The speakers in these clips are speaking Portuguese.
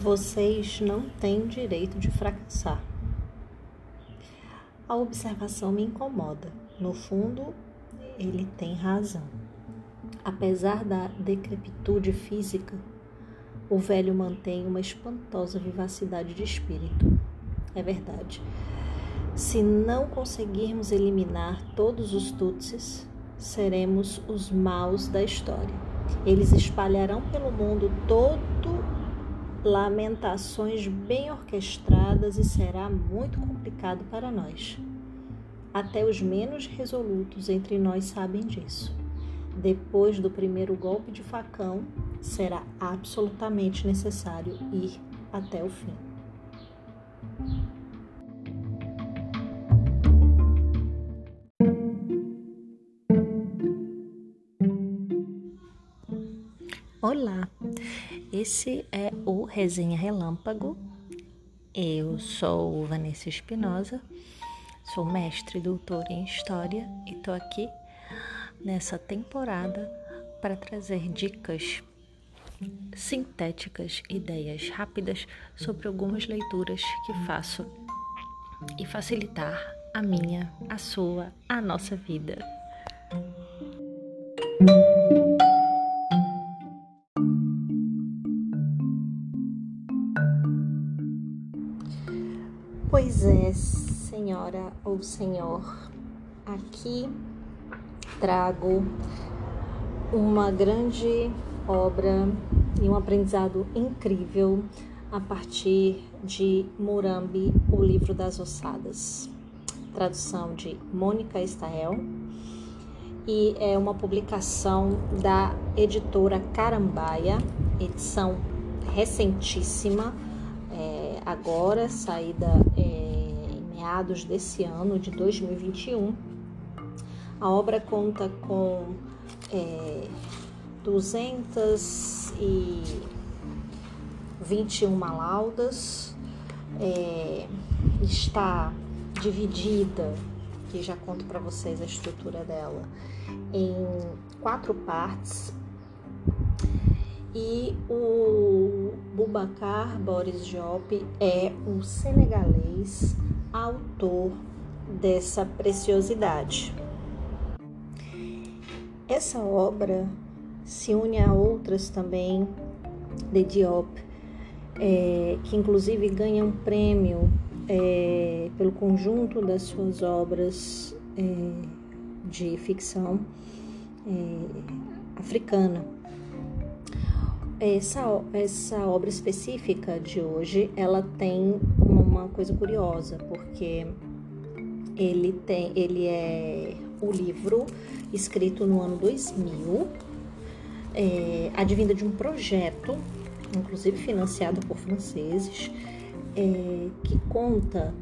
Vocês não têm direito de fracassar. A observação me incomoda. No fundo, ele tem razão. Apesar da decrepitude física, o velho mantém uma espantosa vivacidade de espírito. É verdade. Se não conseguirmos eliminar todos os Tutsis, seremos os maus da história. Eles espalharão pelo mundo todo lamentações bem orquestradas e será muito complicado para nós. Até os menos resolutos entre nós sabem disso. Depois do primeiro golpe de facão, será absolutamente necessário ir até o fim. Olá, esse é o Resenha Relâmpago. Eu sou Vanessa Espinosa, sou mestre e doutora em História e estou aqui nessa temporada para trazer dicas sintéticas, ideias rápidas sobre algumas leituras que faço e facilitar a minha, a sua, a nossa vida. Pois é, senhora ou senhor, aqui trago uma grande obra e um aprendizado incrível a partir de Murambi, o livro das ossadas. Tradução de Mônica Estael e é uma publicação da editora Carambaia, edição recentíssima é, agora, saída é, meados desse ano de 2021. A obra conta com é, 221 laudas, é, está dividida, que já conto para vocês a estrutura dela, em quatro partes e o Bubacar Boris Diop é o senegalês autor dessa preciosidade. Essa obra se une a outras também de Diop, é, que inclusive ganha um prêmio é, pelo conjunto das suas obras é, de ficção é, africana. Essa, essa obra específica de hoje, ela tem uma coisa curiosa, porque ele tem, ele é o livro escrito no ano 2000, é, advinda de um projeto, inclusive financiado por franceses, é, que conta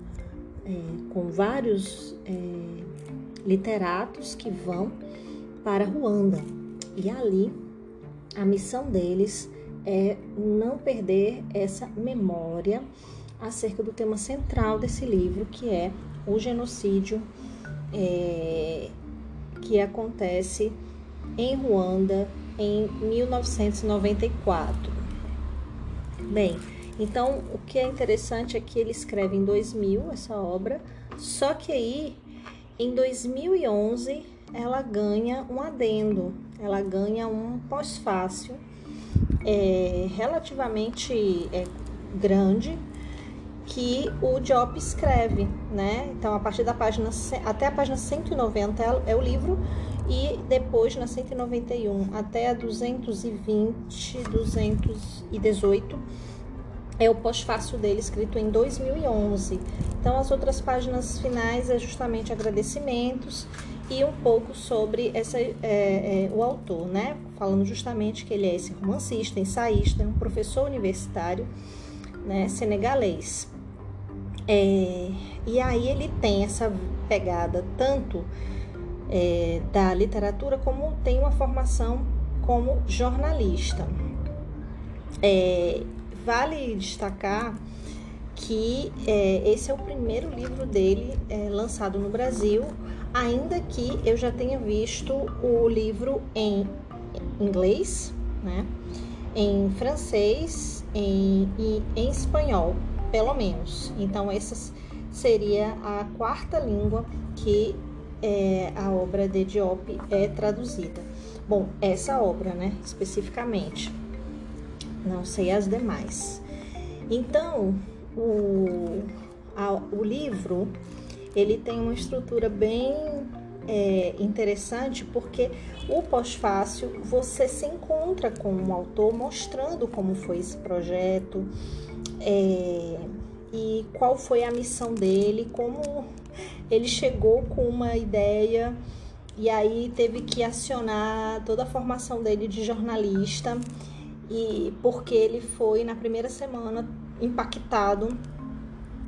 é, com vários é, literatos que vão para Ruanda. E ali a missão deles é não perder essa memória acerca do tema central desse livro, que é o genocídio é, que acontece em Ruanda em 1994. Bem, então o que é interessante é que ele escreve em 2000 essa obra, só que aí em 2011 ela ganha um adendo, ela ganha um pós-fácil é, relativamente é, grande que o Diop escreve, né? Então, a partir da página até a página 190 é, é o livro e depois na 191 até a 220, 218 é o pós-fácil dele escrito em 2011. Então, as outras páginas finais é justamente agradecimentos e um pouco sobre essa, é, é, o autor, né? Falando justamente que ele é esse romancista, ensaísta, um professor universitário né, senegalês. É, e aí ele tem essa pegada tanto é, da literatura como tem uma formação como jornalista. É, vale destacar que é, esse é o primeiro livro dele lançado no Brasil, ainda que eu já tenha visto o livro em inglês, né? em francês em, e em espanhol, pelo menos. Então, essa seria a quarta língua que é, a obra de Diop é traduzida. Bom, essa obra, né, especificamente. Não sei as demais. Então, o, a, o livro ele tem uma estrutura bem é, interessante porque o pós-fácil você se encontra com o autor mostrando como foi esse projeto é, e qual foi a missão dele, como ele chegou com uma ideia e aí teve que acionar toda a formação dele de jornalista e porque ele foi na primeira semana impactado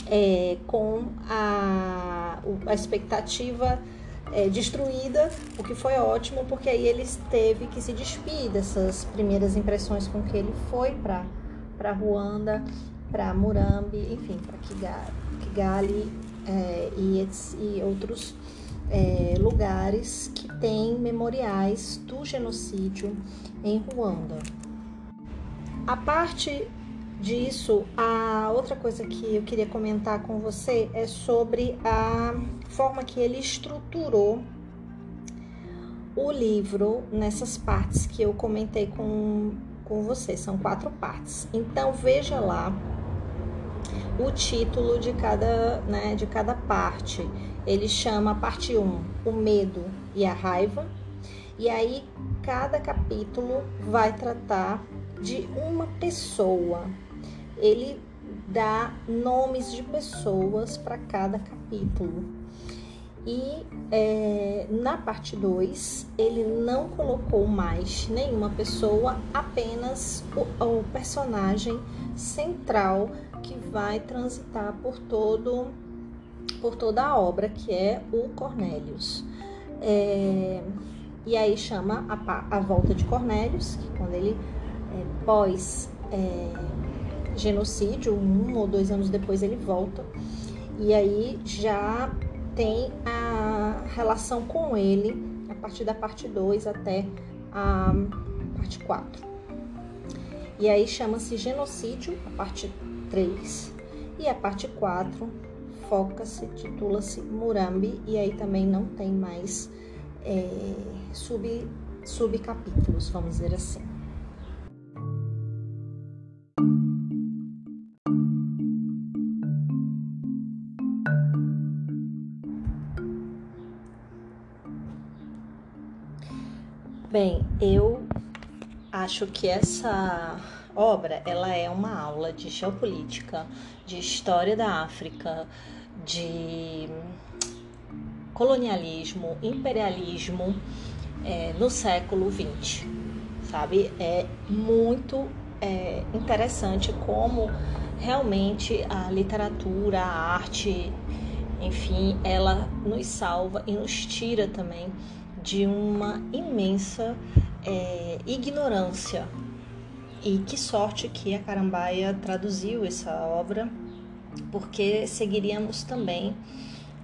é, com a, a expectativa é, destruída, o que foi ótimo, porque aí ele teve que se despir dessas primeiras impressões com que ele foi para Ruanda, para Murambi, enfim, para Kigali, Kigali é, e, e, outros é, lugares que têm memoriais do genocídio em Ruanda. A parte disso, a outra coisa que eu queria comentar com você é sobre a forma que ele estruturou o livro nessas partes que eu comentei com, com você. São quatro partes. Então veja lá o título de cada, né, de cada parte. Ele chama parte 1, o medo e a raiva. E aí cada capítulo vai tratar de uma pessoa, ele dá nomes de pessoas para cada capítulo. E é, na parte 2, ele não colocou mais nenhuma pessoa, apenas o, o, personagem central que vai transitar por todo por toda a obra, que é o Cornélios. É, e aí chama a, a volta de Cornélios, que quando ele é, pós é, genocídio, um ou dois anos depois ele volta. E aí já tem a relação com ele a partir da parte 2 até a parte 4. E aí chama-se genocídio, a parte 3. E a parte 4 foca-se, titula-se Murambi, e aí também não tem mais é, sub, subcapítulos, vamos dizer assim. Bem, eu acho que essa obra ela é uma aula de geopolítica, de história da África, de colonialismo, imperialismo é, no século XX, sabe? É muito é, interessante como realmente a literatura, a arte, enfim, ela nos salva e nos tira também de uma imensa é, ignorância. E que sorte que a Carambaia traduziu essa obra, porque seguiríamos também,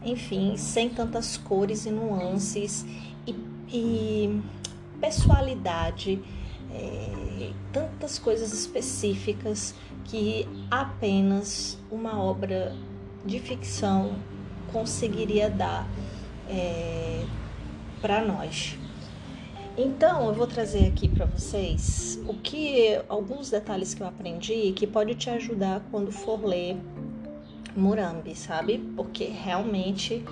enfim, sem tantas cores e nuances e, e pessoalidade, é, tantas coisas específicas que apenas uma obra de ficção conseguiria dar. É, para nós. Então, eu vou trazer aqui para vocês o que alguns detalhes que eu aprendi que pode te ajudar quando for ler Murambi, sabe? Porque realmente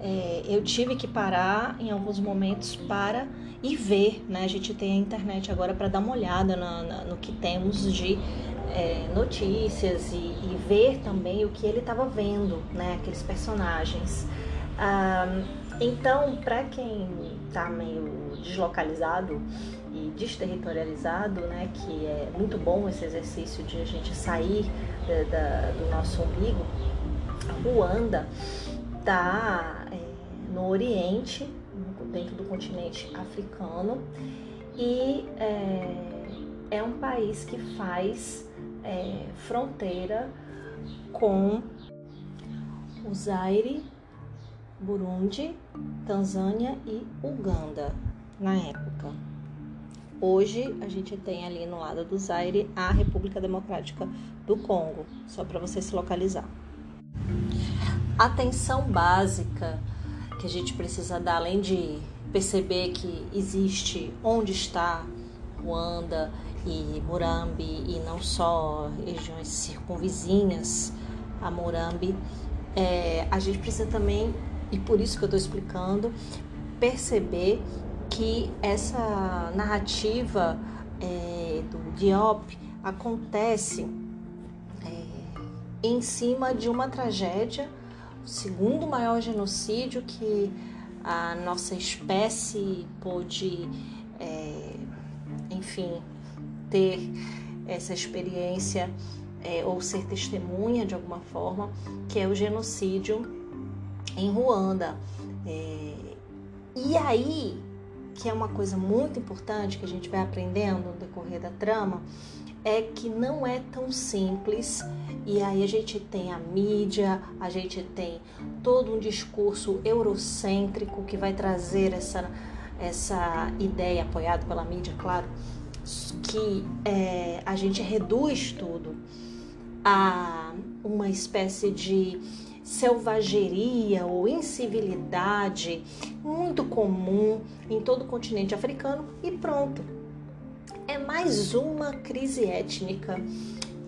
é, eu tive que parar em alguns momentos para ir ver, né? A gente tem a internet agora para dar uma olhada no que temos de é, notícias e, e, ver também o que ele estava vendo, né? Aqueles personagens. Ah, então, para quem está meio deslocalizado e desterritorializado, né, que é muito bom esse exercício de a gente sair da, da, do nosso umbigo, Ruanda está é, no Oriente, dentro do continente africano, e é, é um país que faz é, fronteira com o Zaire Burundi, Tanzânia e Uganda na época. Hoje a gente tem ali no lado do Zaire a República Democrática do Congo, só para você se localizar. Atenção básica que a gente precisa dar, além de perceber que existe onde está Ruanda e Murambi e não só regiões circunvizinhas a Murambi, é, a gente precisa também, e por isso que eu estou explicando, perceber que essa narrativa é, do Diop acontece é, em cima de uma tragédia, o segundo maior genocídio que a nossa espécie pôde, é, enfim, ter essa experiência é, ou ser testemunha de alguma forma, que é o genocídio em Ruanda. É, e aí, que é uma coisa muito importante que a gente vai aprendendo no decorrer da trama, é que não é tão simples. E aí a gente tem a mídia, a gente tem todo um discurso eurocêntrico que vai trazer essa, essa ideia, apoiado pela mídia, claro, que é, a gente reduz tudo a uma espécie de selvageria ou incivilidade muito comum em todo o continente africano e pronto. É mais uma crise étnica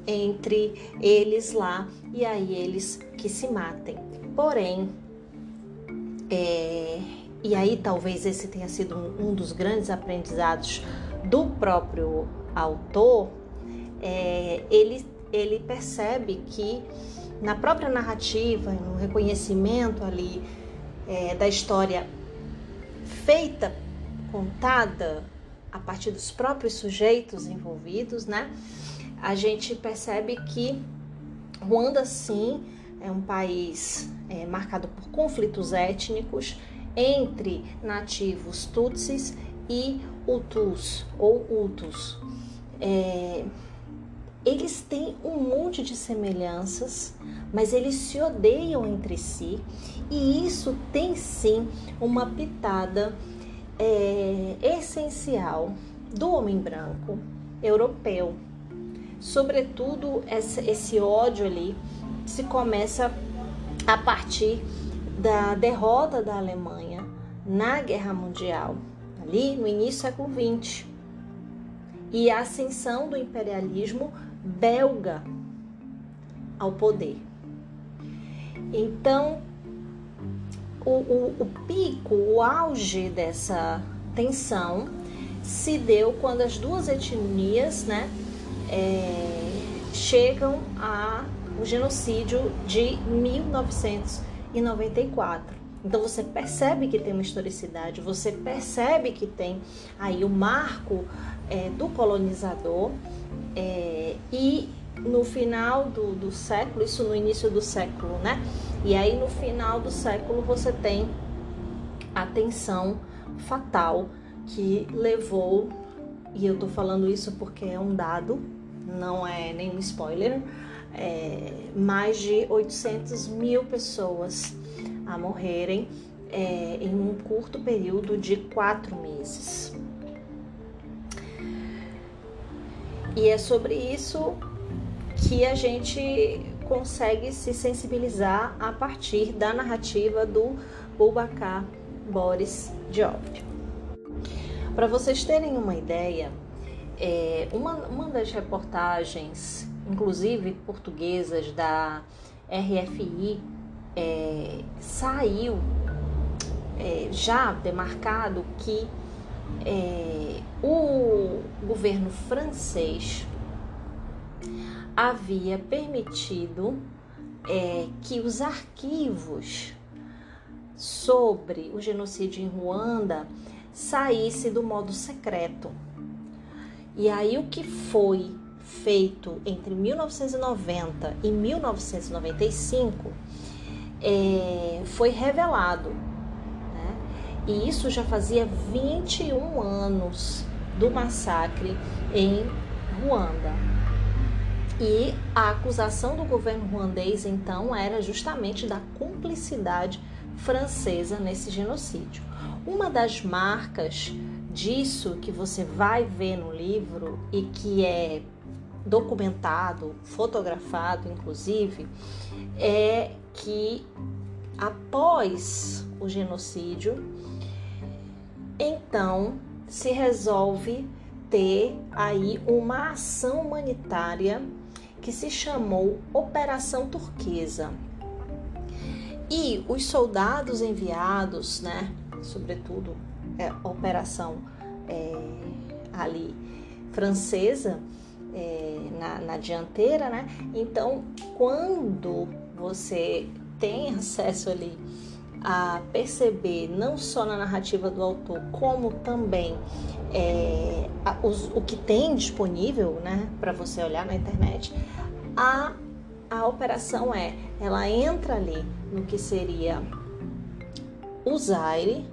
entre eles lá e aí eles que se matem. Porém, é, e aí talvez esse tenha sido um, um dos grandes aprendizados do próprio autor, é, ele, ele percebe que na própria narrativa, no reconhecimento ali é, da história feita, contada a partir dos próprios sujeitos envolvidos, né? A gente percebe que Ruanda, sim, é um país é, marcado por conflitos étnicos entre nativos tutsis e hutus ou hutus. É, eles têm um monte de semelhanças, mas eles se odeiam entre si, e isso tem sim uma pitada é, essencial do homem branco europeu. Sobretudo, esse, ódio ali se começa a partir da derrota da Alemanha na Guerra Mundial, ali no início do século XX, e a ascensão do imperialismo belga ao poder. Então, o, o, o pico, o auge dessa tensão se deu quando as duas etnias né, é, chegam ao genocídio de 1994. Então você percebe que tem uma historicidade, você percebe que tem aí o marco é, do colonizador é, e no final do, do século, isso no início do século, né? E aí no final do século você tem a tensão fatal que levou, e eu tô falando isso porque é um dado, não é nenhum spoiler, é, mais de 800 mil pessoas a morrerem é, em um curto período de quatro meses. E é sobre isso que a gente consegue se sensibilizar a partir da narrativa do Boubacar Boris Diop. Para vocês terem uma ideia, é, uma, uma das reportagens, inclusive portuguesas, da RFI, é, saiu é, já demarcado que é, o governo francês havia permitido é, que os arquivos sobre o genocídio em Ruanda saísse do modo secreto. E aí o que foi feito entre 1990 e 1995 é, foi revelado e isso já fazia 21 anos do massacre em Ruanda. E a acusação do governo ruandês então era justamente da cumplicidade francesa nesse genocídio. Uma das marcas disso que você vai ver no livro e que é documentado, fotografado, inclusive, é que após o genocídio, então se resolve ter aí uma ação humanitária que se chamou Operação Turquesa. E os soldados enviados, né, sobretudo é, operação é, ali francesa é, na, na dianteira, né? Então, quando você tem acesso ali a perceber, não só na narrativa do autor, como também é, a, os, o que tem disponível né, para você olhar na internet, a, a operação é, ela entra ali no que seria o Zaire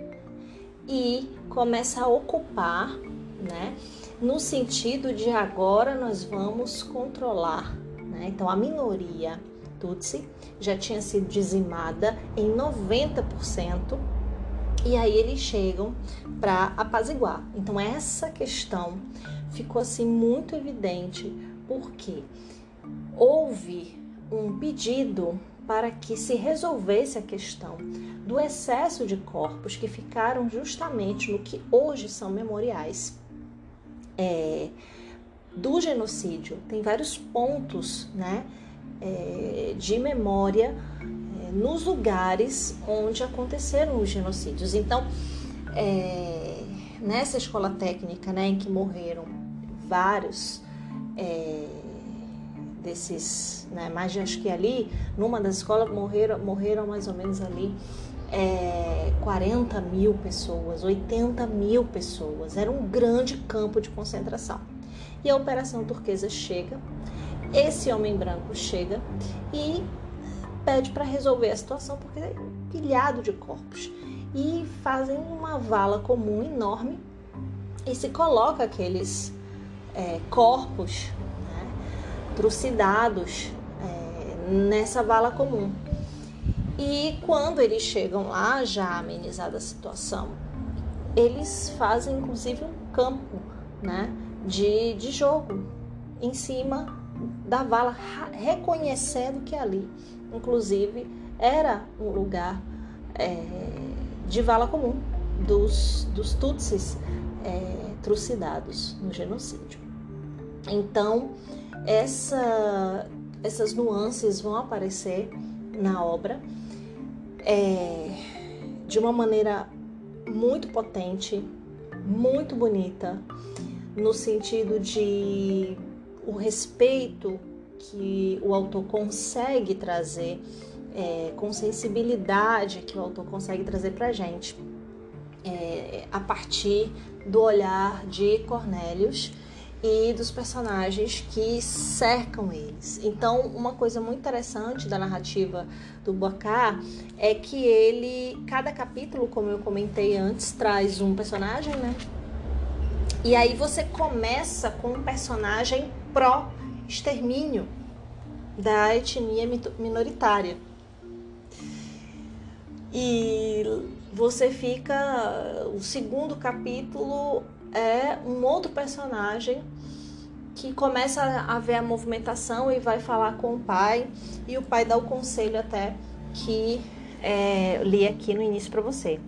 e começa a ocupar, né, no sentido de agora nós vamos controlar. Né? Então, a minoria Tutsi já tinha sido dizimada em 90%, e aí eles chegam para apaziguar. Então essa questão ficou assim muito evidente porque houve um pedido para que se resolvesse a questão do excesso de corpos que ficaram justamente no que hoje são memoriais é, do genocídio. Tem vários pontos, né? É, de memória é, nos lugares onde aconteceram os genocídios. Então, é, nessa escola técnica, né, em que morreram vários desses, né, mas acho que ali, numa das escolas, morreram, morreram mais ou menos ali é, 40 mil pessoas, 80 mil pessoas. Era um grande campo de concentração. E a Operação Turquesa chega esse homem branco chega e pede para resolver a situação porque é pilhado de corpos e fazem uma vala comum enorme e se coloca aqueles é, corpos né, trucidados é, nessa vala comum. E quando eles chegam lá, já amenizada a situação, eles fazem inclusive um campo né, de, de jogo em cima da vala, reconhecendo que ali, inclusive, era um lugar é, de vala comum dos, dos Tutsis é, trucidados no genocídio. Então, essa, essas nuances vão aparecer na obra é, de uma maneira muito potente, muito bonita, no sentido de o respeito que o autor consegue trazer, é, com sensibilidade que o autor consegue trazer para gente, é, a partir do olhar de Cornélios e dos personagens que cercam eles. Então, uma coisa muito interessante da narrativa do Bocá é que ele, cada capítulo, como eu comentei antes, traz um personagem, né? E aí você começa com um personagem pró-extermínio da etnia minoritária. E você fica. O segundo capítulo é um outro personagem que começa a ver a movimentação e vai falar com o pai, e o pai dá o conselho até que é, li aqui no início para você.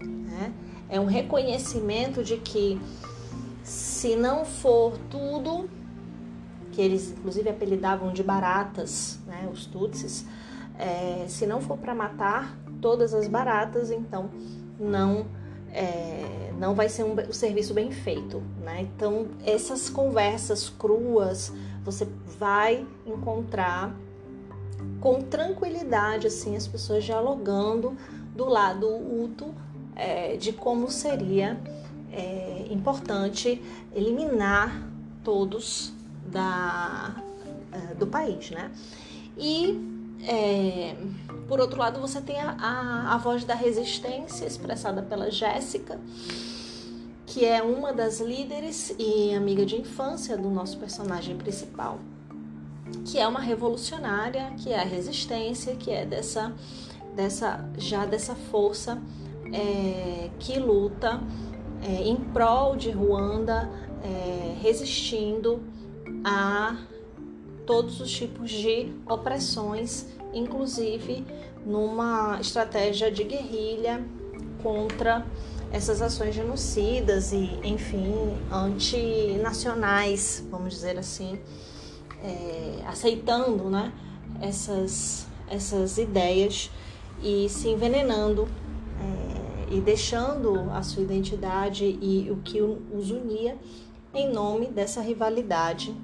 Né? É um reconhecimento de que se não for tudo, que eles inclusive apelidavam de baratas, né, os tutsis, é, se não for para matar todas as baratas, então não é, não vai ser um, um, serviço bem feito, né? Então essas conversas cruas você vai encontrar com tranquilidade assim as pessoas dialogando do lado útil é, de como seria é importante eliminar todos da, é, do país, né? E é, por outro lado, você tem a, a, a voz da resistência expressada pela Jéssica, que é uma das líderes e amiga de infância do nosso personagem principal, que é uma revolucionária, que é a resistência, que é dessa, dessa já dessa força é, que luta é, em prol de Ruanda, é, resistindo a todos os tipos de opressões, inclusive numa estratégia de guerrilha contra essas ações genocidas e, enfim, antinacionais, vamos dizer assim, é, aceitando né, essas, essas ideias e se envenenando e deixando a sua identidade e o que os unia em nome dessa rivalidade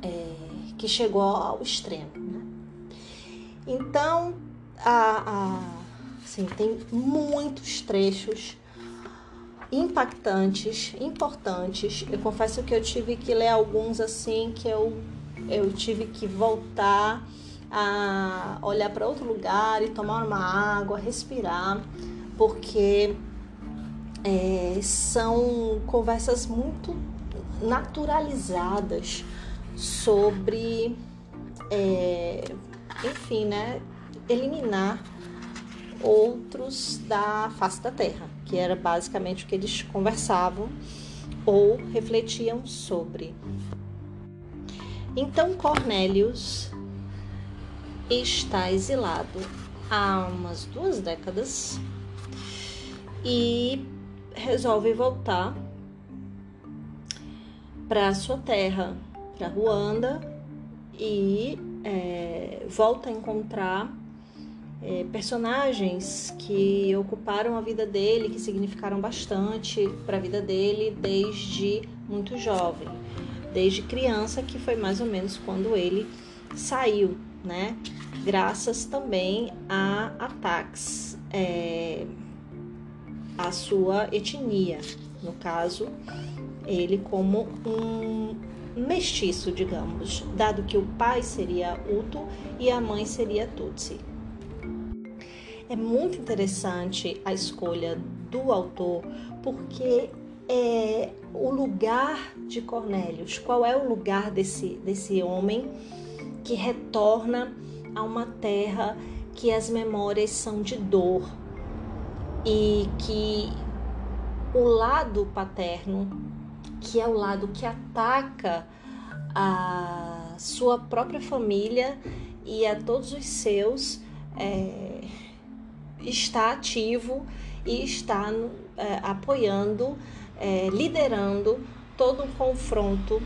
é, que chegou ao extremo. Né? Então, a, a, assim, tem muitos trechos impactantes, importantes. Eu confesso que eu tive que ler alguns assim que eu, eu tive que voltar a olhar para outro lugar e tomar uma água, respirar, porque é, são conversas muito naturalizadas sobre, é, enfim, né, eliminar outros da face da Terra, que era basicamente o que eles conversavam ou refletiam sobre. Então Cornélios está exilado há umas duas décadas e resolve voltar para sua terra, para Ruanda, e é, volta a encontrar é, personagens que ocuparam a vida dele, que significaram bastante para a vida dele desde muito jovem, desde criança, que foi mais ou menos quando ele saiu, né? Graças também a ataques é, à sua etnia, no caso, ele como um mestiço, digamos, dado que o pai seria Hutu e a mãe seria Tutsi. É muito interessante a escolha do autor, porque é o lugar de Cornélios, qual é o lugar desse, desse homem que retorna a uma terra que as memórias são de dor e que o lado paterno, que é o lado que ataca a sua própria família e a todos os seus, é, está ativo e está é, apoiando, é, liderando todo um confronto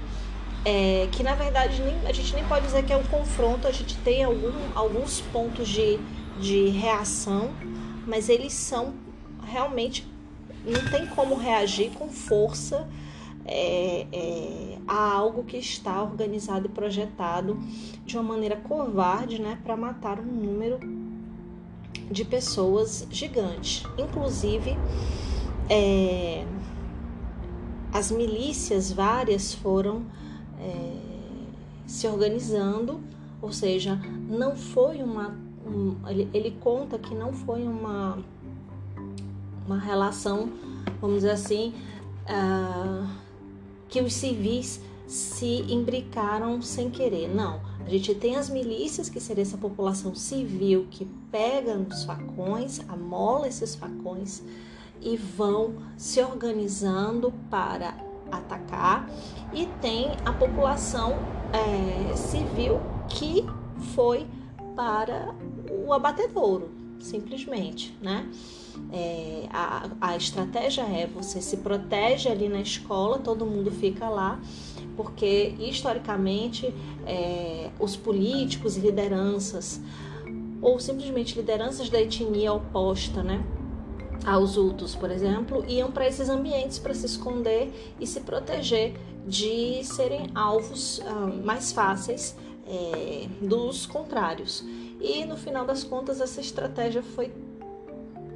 é, que na verdade nem, a gente nem pode dizer que é um confronto, a gente tem algum, alguns pontos de, de reação, mas eles são realmente não tem como reagir com força é, é, a algo que está organizado e projetado de uma maneira covarde, né, para matar um número de pessoas gigantes. Inclusive, é, as milícias várias foram é, se organizando, ou seja, não foi uma. Um, ele, ele, conta que não foi uma, uma relação, vamos dizer assim, uh, que os civis se imbricaram sem querer. Não a gente tem as milícias, que seria essa população civil que pega nos facões, amola esses facões e vão se organizando para atacar. E tem a população é, civil que foi para o abatedouro, simplesmente, né? É, a, a estratégia é você se protege ali na escola, todo mundo fica lá porque historicamente é, os políticos e lideranças, ou simplesmente lideranças da etnia oposta, né? aos Hutus, por exemplo, iam para esses ambientes para se esconder e se proteger de serem alvos uh, mais fáceis é, dos contrários. E no final das contas, essa estratégia foi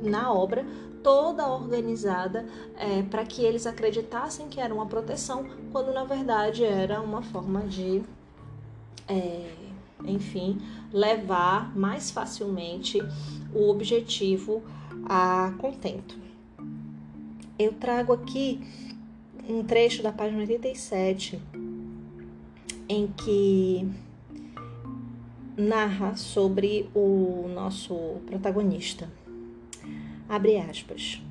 na obra toda organizada é, para que eles acreditassem que era uma proteção, quando na verdade era uma forma de, é, enfim, levar mais facilmente o objetivo a contento. Eu trago aqui um trecho da página 87 em que narra sobre o nosso protagonista. Abre aspas.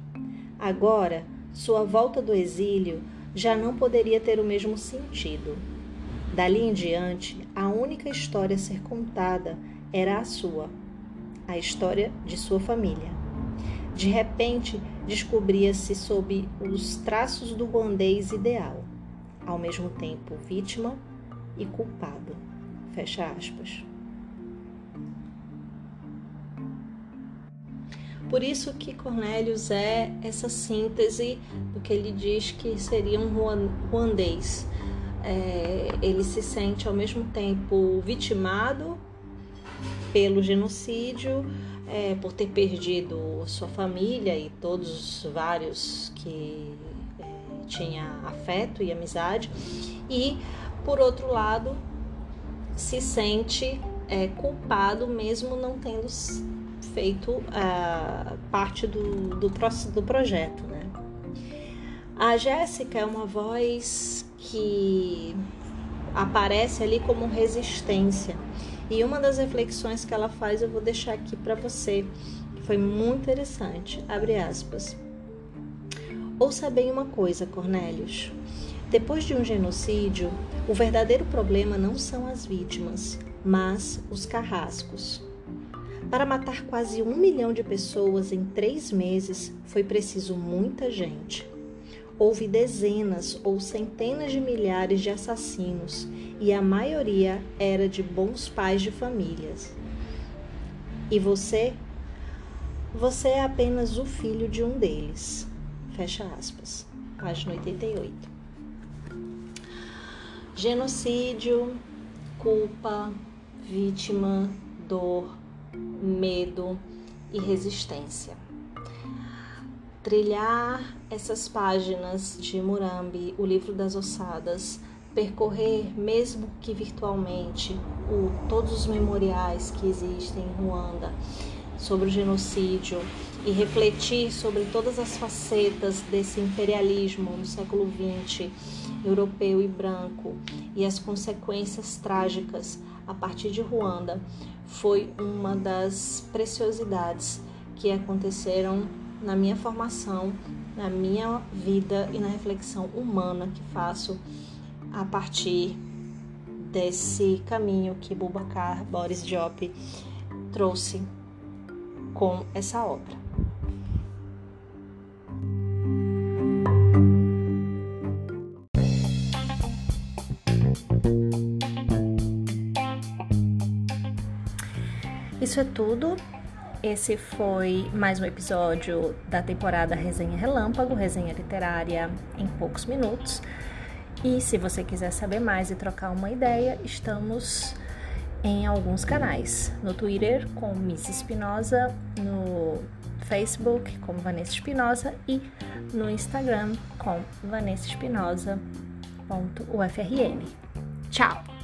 Agora sua volta do exílio já não poderia ter o mesmo sentido. Dali em diante, a única história a ser contada era a sua, a história de sua família. De repente, descobria-se sob os traços do ruandês ideal, ao mesmo tempo vítima e culpado. Fecha aspas. Por isso que Cornélios é essa síntese do que ele diz que seria um ruandês. É, ele se sente ao mesmo tempo vitimado pelo genocídio, é, por ter perdido sua família e todos os vários que é, tinha afeto e amizade, e por outro lado se sente é, culpado mesmo não tendo feito uh, parte do, do, do projeto. Né? A Jéssica é uma voz que aparece ali como resistência. E uma das reflexões que ela faz eu vou deixar aqui para você, que foi muito interessante. Abre aspas. Ouça bem uma coisa, Cornélios. Depois de um genocídio, o verdadeiro problema não são as vítimas, mas os carrascos. Para matar quase um milhão de pessoas em três meses foi preciso muita gente. Houve dezenas ou centenas de milhares de assassinos e a maioria era de bons pais de famílias. E você? Você é apenas o filho de um deles. Fecha aspas. Página 88. Genocídio, culpa, vítima, dor, medo e resistência. Trilhar essas páginas de Murambi, o livro das ossadas, percorrer, mesmo que virtualmente, o, todos os memoriais que existem em Ruanda sobre o genocídio e refletir sobre todas as facetas desse imperialismo no século XX, europeu e branco, e as consequências trágicas a partir de Ruanda, foi uma das preciosidades que aconteceram na minha formação, na minha vida e na reflexão humana que faço a partir desse caminho que Bubacar Boris Diop trouxe com essa obra. Isso é tudo. Esse foi mais um episódio da temporada Resenha Relâmpago, resenha literária em poucos minutos. E se você quiser saber mais e trocar uma ideia, estamos em alguns canais. No Twitter com Miss Espinosa, no Facebook com Vanessa Espinosa e no Instagram com Vanessa. Tchau!